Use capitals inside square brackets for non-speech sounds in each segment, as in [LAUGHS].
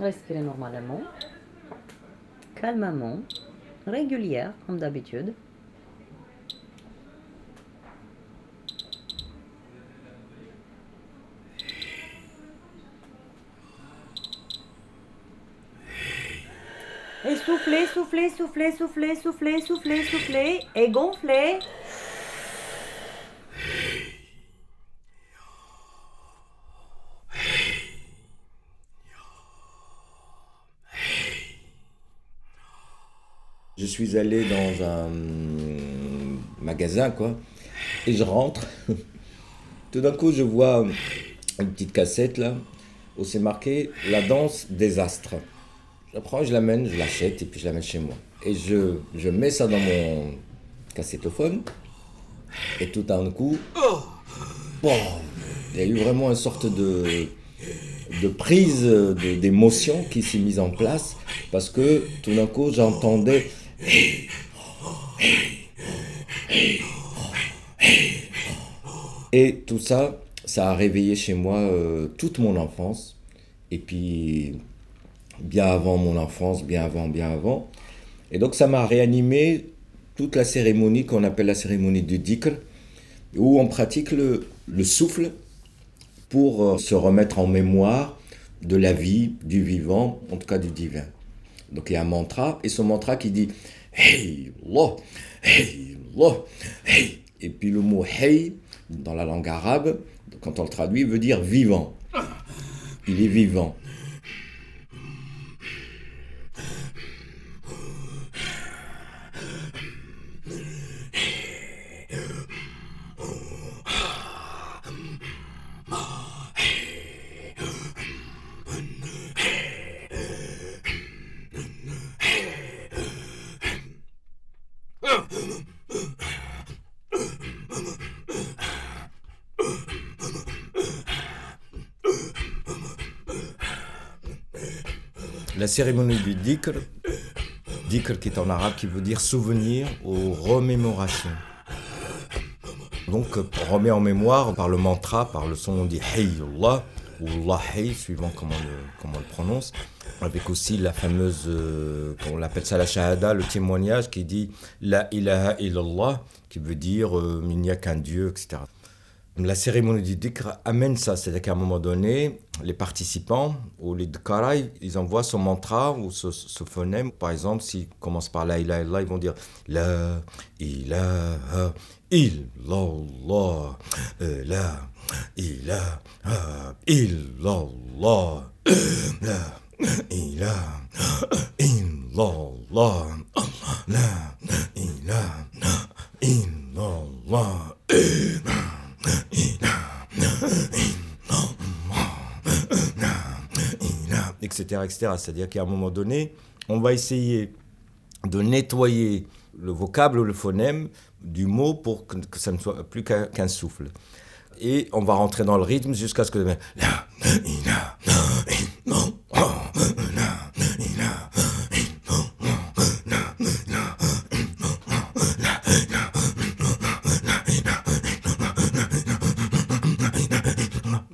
Respirez normalement, calmement, régulière comme d'habitude. Et soufflez, soufflez, soufflez, soufflez, soufflez, soufflez, soufflez. Et gonflez. Je suis allé dans un magasin, quoi, et je rentre. [LAUGHS] Tout d'un coup, je vois une petite cassette, là, où c'est marqué La danse des astres. Je la prends, je l'amène, je l'achète, et puis je l'amène chez moi. Et je, je mets ça dans mon cassettophone, et tout d'un coup, bon, il y a eu vraiment une sorte de, de prise d'émotion qui s'est mise en place, parce que tout d'un coup, j'entendais Et tout ça, ça a réveillé chez moi euh, toute mon enfance. Et puis, bien avant mon enfance, bien avant, bien avant. Et donc, ça m'a réanimé toute la cérémonie qu'on appelle la cérémonie du dhikr, où on pratique le, le souffle pour euh, se remettre en mémoire de la vie, du vivant, en tout cas du divin. Donc, il y a un mantra, et ce mantra qui dit Hey Allah, Hey Allah, Hey. Et puis le mot Hey, dans la langue arabe, quand on le traduit, veut dire vivant. Il est vivant. La cérémonie du dhikr, dhikr qui est en arabe, qui veut dire souvenir ou remémoration. Donc, on remet en mémoire par le mantra, par le son, on dit Hey Allah, ou Allah Hey, suivant comment on le, comment on le prononce, avec aussi la fameuse, euh, on l'appelle ça la shahada, le témoignage qui dit La ilaha illallah, qui veut dire euh, il n'y a qu'un Dieu, etc. La cérémonie du dhikr amène ça, c'est-à-dire qu'à un moment donné, les participants ou les dhikarai, ils envoient son mantra ou ce, phonème. Par exemple, s'ils commencent par la ilaha illallah, ils vont dire la ilaha illallah, euh, la ilaha illallah, la ilaha illallah, la ilaha illallah. Etc. C'est-à-dire qu'à un moment donné, on va essayer de nettoyer le vocable le phonème du mot pour que, ça ne soit plus qu'un souffle. Et on va rentrer dans le rythme jusqu'à ce que...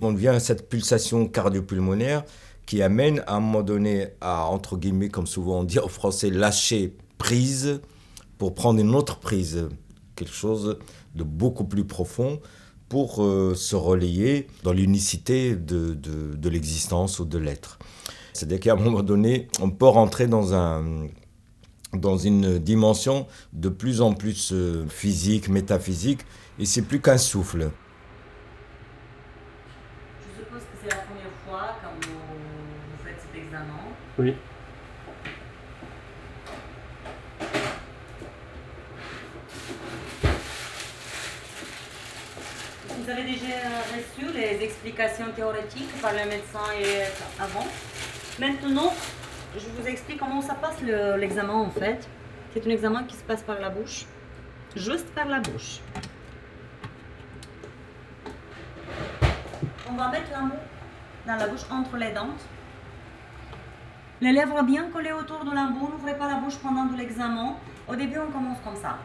On vient à cette pulsation cardio-pulmonaire qui amène à un moment donné à, entre guillemets, comme souvent on dit en français, lâcher prise pour prendre une autre prise, quelque chose de beaucoup plus profond pour euh, se relayer dans l'unicité de, de, de l'existence ou de l'être. C'est-à-dire qu'à un moment donné, on peut rentrer dans, un, dans une dimension de plus en plus euh, physique, métaphysique, et c'est plus qu'un souffle. Je suppose que c'est la première fois quand vous, vous faites cet examen. Vous avez déjà reçu les explications théoriques par le médecin et avant. Maintenant, je vous explique comment ça passe le- l'examen en fait. C'est un examen qui se passe par la bouche, juste par la bouche. On va mettre la mot dans la bouche entre les dents. Les lèvres bien collées autour de l'embout. N'ouvrez pas la bouche pendant l'examen. Au début, on commence comme ça.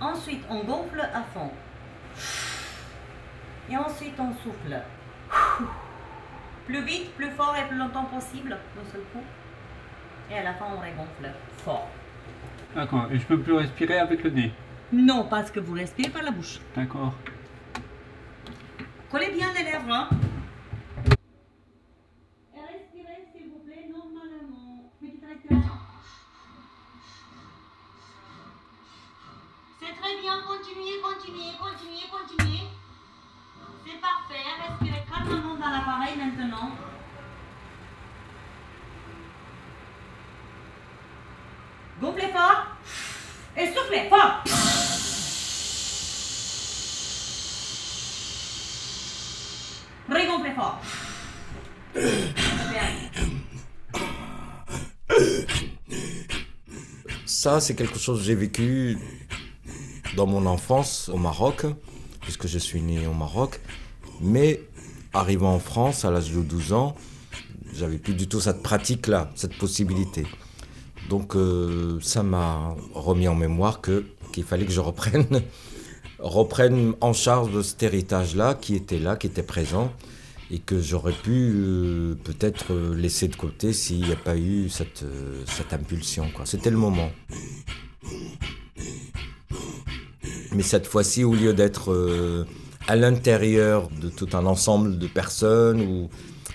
Ensuite, on gonfle à fond. Et ensuite, on souffle. Plus vite, plus fort et plus longtemps possible, d'un seul coup. Et à la fin, on régonfle fort. D'accord. Et je peux plus respirer avec le nez? Non, parce que vous respirez par la bouche. D'accord. Collez bien les lèvres. Hein. Et soufflez fort. Régonflez fort. Ça, c'est quelque chose que j'ai vécu dans mon enfance au Maroc, puisque je suis né au Maroc. Mais arrivant en France à l'âge de 12 ans, j'avais plus du tout cette pratique-là, cette possibilité. Donc euh, ça m'a remis en mémoire que qu'il fallait que je reprenne, [LAUGHS] reprenne en charge de cet héritage-là qui était là, qui était présent et que j'aurais pu euh, peut-être laisser de côté s'il n'y a pas eu cette, euh, cette impulsion. C'était le moment. Mais cette fois-ci, au lieu d'être euh, à l'intérieur de tout un ensemble de personnes,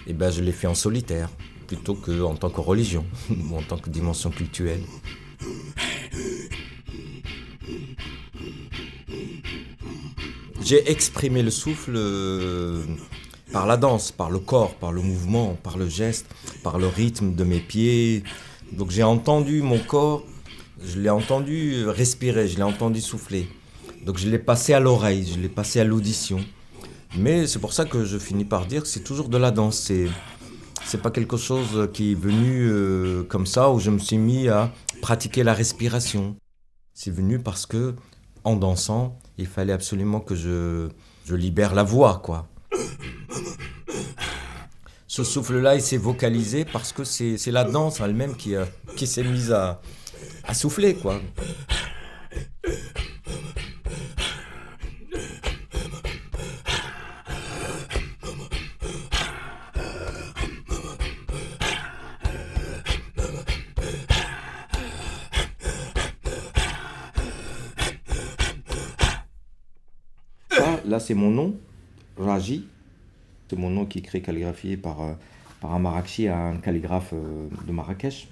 eh ben, je l'ai fait en solitaire, plutôt qu'en tant que religion, [LAUGHS] ou en tant que dimension culturelle. J'ai exprimé le souffle euh, par la danse, par le corps, par le mouvement, par le geste, par le rythme de mes pieds. Donc j'ai entendu mon corps, je l'ai entendu respirer, je l'ai entendu souffler. Donc je l'ai passé à l'oreille, je l'ai passé à l'audition. Mais c'est pour ça que je finis par dire que c'est toujours de la danse. C'est pas quelque chose qui est venu euh, comme ça où je me suis mis à pratiquer la respiration. C'est venu parce que en dansant, il fallait absolument que je, je libère la voix, quoi. Ce souffle-là, il s'est vocalisé parce que c'est, la danse elle-même qui, qui s'est mise à, à souffler, quoi. Ça, là, c'est mon nom, Raji. C'est mon nom qui est écrit calligraphié par, euh, par un Marrakchi, un calligraphe euh, de Marrakech.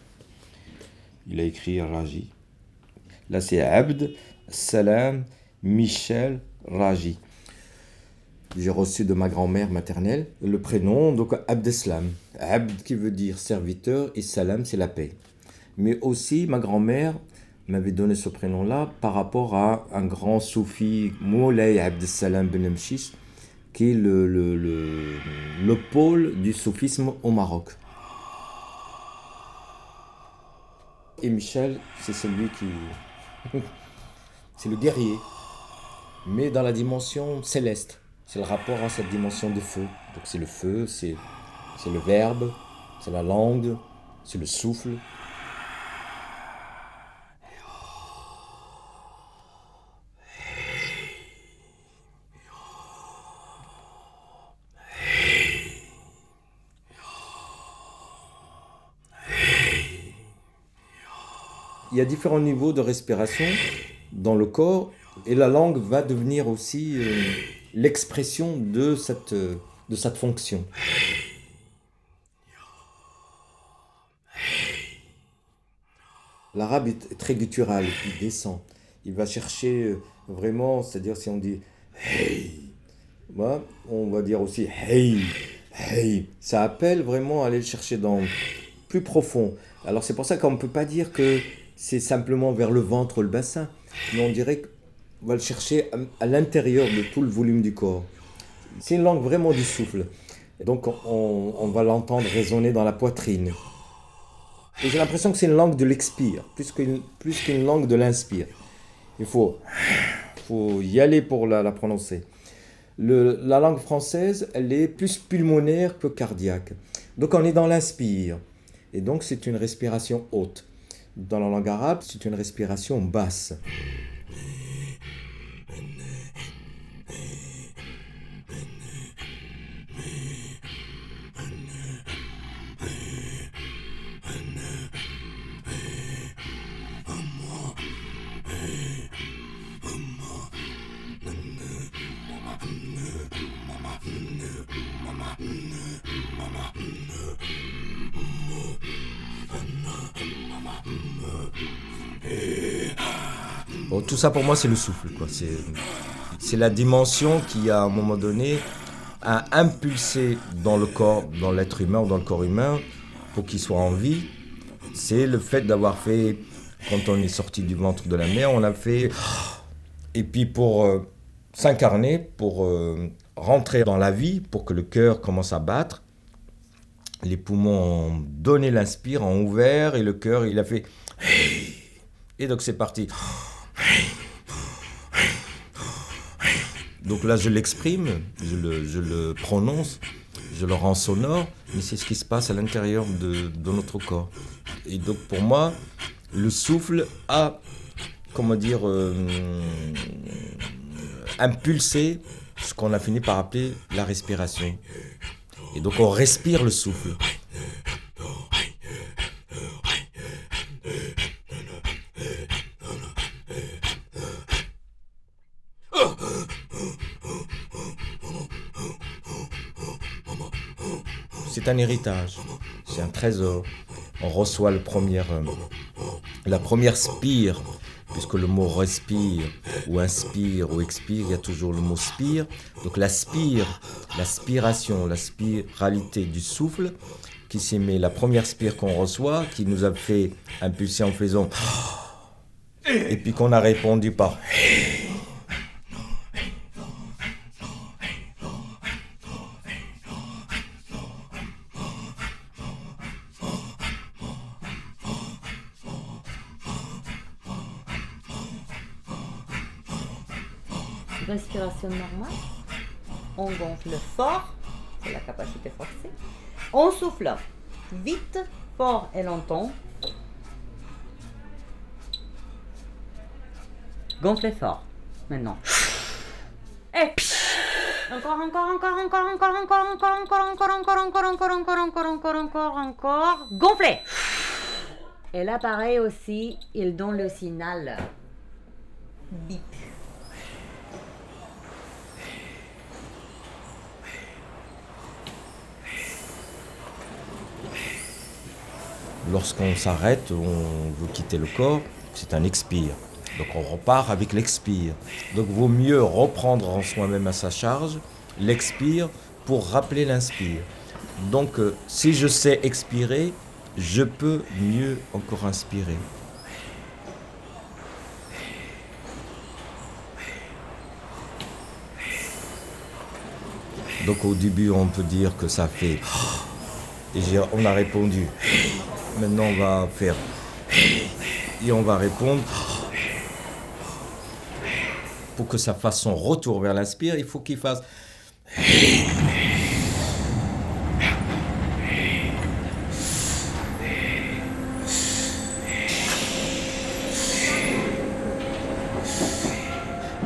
Il a écrit Raji. Là, c'est Abd Salam Michel Raji. J'ai reçu de ma grand-mère maternelle le prénom, donc Abdeslam. Abd qui veut dire serviteur et Salam, c'est la paix. Mais aussi, ma grand-mère m'avait donné ce prénom-là par rapport à un grand soufi, Moulay Abdessalam Ben Mchis, qui est le, le, le, le pôle du soufisme au Maroc. Et Michel, c'est celui qui. [LAUGHS] c'est le guerrier, mais dans la dimension céleste. C'est le rapport à cette dimension de feu. Donc c'est le feu, c'est le verbe, c'est la langue, c'est le souffle. Il y a différents niveaux de respiration dans le corps et la langue va devenir aussi euh, l'expression de cette, euh, de cette fonction. L'arabe est très guttural, il descend. Il va chercher euh, vraiment, c'est-à-dire si on dit hey, bah, on va dire aussi hey, hey. Ça appelle vraiment à aller le chercher dans plus profond. Alors c'est pour ça qu'on ne peut pas dire que c'est simplement vers le ventre ou le bassin, mais on dirait qu'on va le chercher à, l'intérieur de tout le volume du corps. C'est une langue vraiment du souffle. Donc on, va l'entendre résonner dans la poitrine. J'ai l'impression que c'est une langue de l'expire, plus qu'une langue de l'inspire. Il faut, faut y aller pour la, prononcer. La langue française, elle est plus pulmonaire que cardiaque. Donc on est dans l'inspire. Et donc c'est une respiration haute. Dans la langue arabe, c'est une respiration basse. Tout ça pour moi, c'est le souffle. c'est la dimension qui, à un moment donné, a impulsé dans le corps, dans l'être humain ou dans le corps humain, pour qu'il soit en vie. C'est le fait d'avoir fait, quand on est sorti du ventre de la mer, on a fait. Et puis pour euh, s'incarner, pour euh, rentrer dans la vie, pour que le cœur commence à battre, les poumons ont donné l'inspire, ont ouvert, et le cœur, il a fait. Et donc c'est parti. Donc là, je l'exprime, je le, prononce, je le rends sonore, mais c'est ce qui se passe à l'intérieur de, de notre corps. Et donc pour moi, le souffle a, comment dire, euh, impulsé ce qu'on a fini par appeler la respiration. Et donc on respire le souffle. C'est un héritage, c'est un trésor. On reçoit le premier, la première spire, puisque le mot respire, ou inspire, ou expire, il y a toujours le mot spire. Donc la spire, l'aspiration, la spiralité du souffle, qui s'émet, la première spire qu'on reçoit, qui nous a fait impulser en faisant... [GASPS] Et puis qu'on a répondu par... Respiration normale. On gonfle fort, c'est la capacité forcée. On souffle vite, fort et longtemps. Gonflez fort. Maintenant. Et encore, encore, encore, encore, encore, encore, encore, encore, encore, encore, encore, encore, encore, encore, encore, encore, encore. Gonflez. Et là, pareil aussi, il donne le signal. Bip. Lorsqu'on s'arrête, on veut quitter le corps, c'est un expire. Donc on repart avec l'expire. Donc vaut mieux reprendre en soi-même à sa charge l'expire pour rappeler l'inspire. Donc euh, si je sais expirer, je peux mieux encore inspirer. Donc au début on peut dire que ça fait... Et on a répondu. Maintenant on va faire... Et on va répondre... Pour que ça fasse son retour vers l'inspire, il faut qu'il fasse...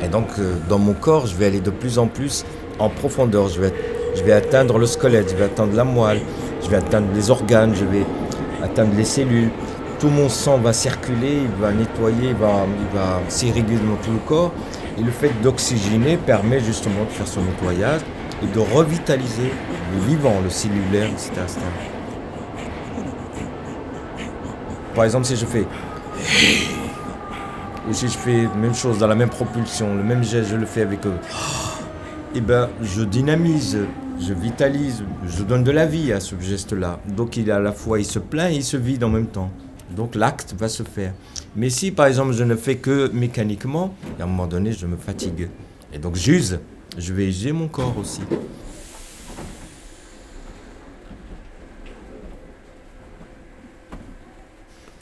Et donc, euh, dans mon corps, je vais aller de plus en plus en profondeur. Je vais, je vais atteindre le squelette, je vais atteindre la moelle, je vais atteindre les organes, je vais atteindre les cellules. Tout mon sang va circuler, il va nettoyer, il va, s'irriguer dans tout le corps. Et le fait d'oxygéner permet justement de faire son nettoyage et de revitaliser le vivant, le cellulaire, etc. Par exemple, si je fais ou si je fais la même chose dans la même propulsion, le même geste, je le fais avec eux, eh ben, je dynamise, je vitalise, je donne de la vie à ce geste-là. Donc il à la fois, il se plaint et il se vide en même temps. Donc l'acte va se faire. Mais si par exemple je ne fais que mécaniquement, à un moment donné je me fatigue. Et donc j'use, je vais user mon corps aussi.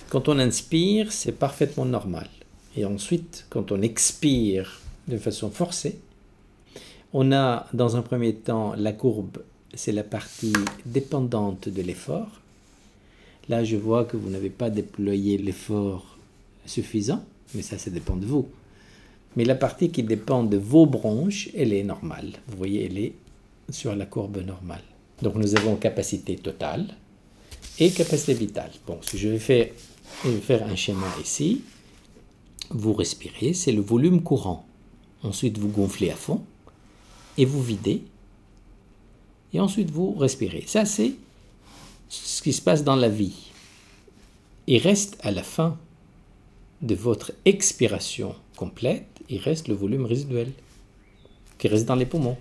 Quand on inspire, c'est parfaitement normal. Et ensuite, quand on expire de façon forcée, on a dans un premier temps la courbe, c'est la partie dépendante de l'effort. Là, je vois que vous n'avez pas déployé l'effort suffisant, mais ça, ça dépend de vous. Mais la partie qui dépend de vos bronches, elle est normale. Vous voyez, elle est sur la courbe normale. Donc nous avons capacité totale et capacité vitale. Bon, si je vais faire, je vais faire un schéma ici, vous respirez, c'est le volume courant. Ensuite, vous gonflez à fond et vous videz. Et ensuite, vous respirez. Ça, c'est ce qui se passe dans la vie. Il reste à la fin de votre expiration complète, il reste le volume résiduel qui reste dans les poumons.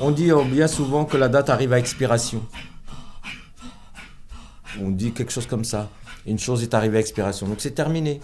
On dit euh, bien souvent que la date arrive à expiration. On dit quelque chose comme ça. Une chose est arrivée à expiration. Donc c'est terminé.